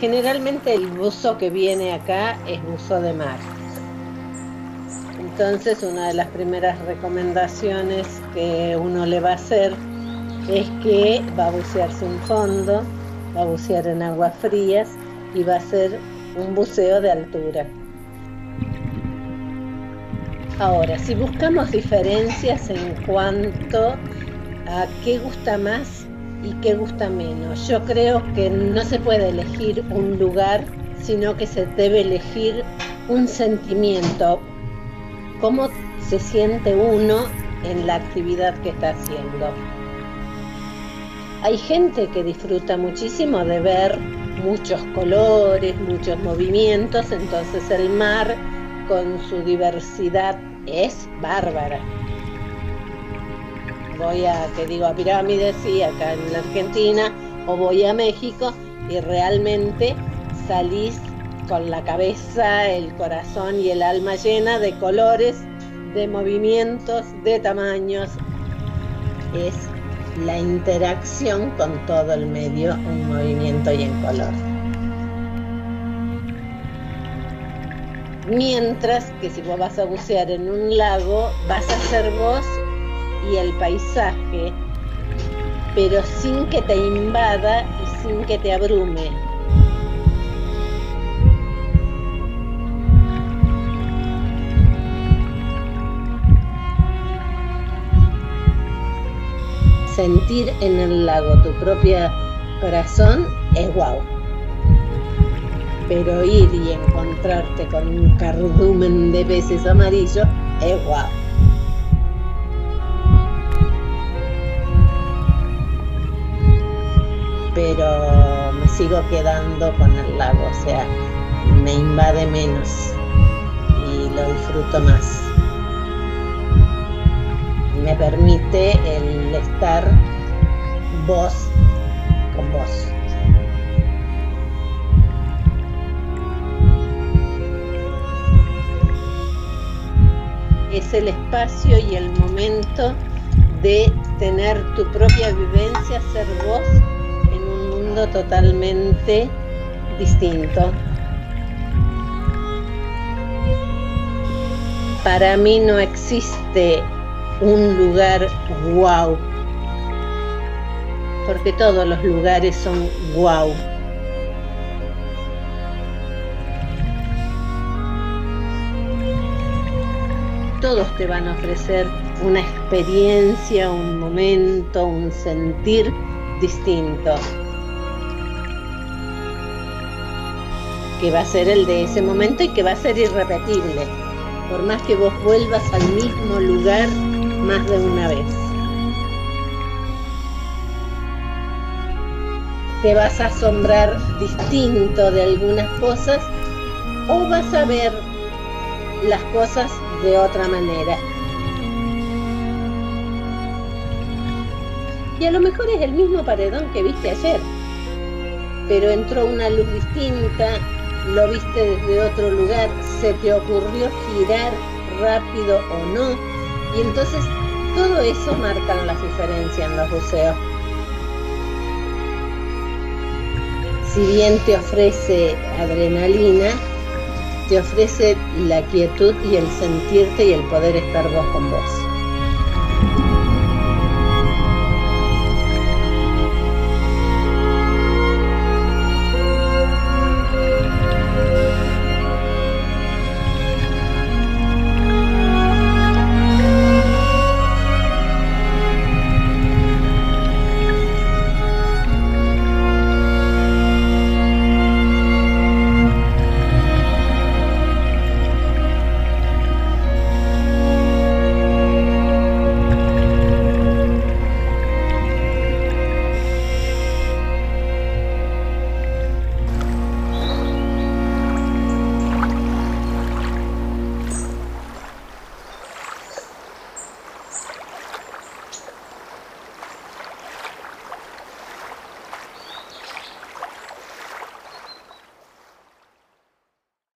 Generalmente el buzo que viene acá es buzo de mar. Entonces una de las primeras recomendaciones que uno le va a hacer es que va a bucearse un fondo, va a bucear en aguas frías y va a hacer un buceo de altura. Ahora, si buscamos diferencias en cuanto a qué gusta más y qué gusta menos, yo creo que no se puede elegir un lugar, sino que se debe elegir un sentimiento, cómo se siente uno en la actividad que está haciendo. Hay gente que disfruta muchísimo de ver muchos colores, muchos movimientos, entonces el mar con su diversidad es bárbara. Voy a, que digo, a pirámides, sí, acá en la Argentina, o voy a México y realmente salís con la cabeza, el corazón y el alma llena de colores, de movimientos, de tamaños. Es la interacción con todo el medio en movimiento y en color. Mientras que si vos vas a bucear en un lago, vas a ser vos y el paisaje, pero sin que te invada y sin que te abrume. Sentir en el lago tu propio corazón es guau pero ir y encontrarte con un cardumen de peces amarillos es guau. Pero me sigo quedando con el lago, o sea, me invade menos y lo disfruto más. Me permite el estar vos con vos. es el espacio y el momento de tener tu propia vivencia, ser vos totalmente distinto. Para mí no existe un lugar wow, porque todos los lugares son wow. todos te van a ofrecer una experiencia, un momento, un sentir distinto. Que va a ser el de ese momento y que va a ser irrepetible. Por más que vos vuelvas al mismo lugar más de una vez. Te vas a asombrar distinto de algunas cosas o vas a ver las cosas de otra manera. Y a lo mejor es el mismo paredón que viste ayer, pero entró una luz distinta, lo viste desde otro lugar, se te ocurrió girar rápido o no, y entonces todo eso marca las diferencias en los buceos. Si bien te ofrece adrenalina, te ofrece la quietud y el sentirte y el poder estar vos con vos.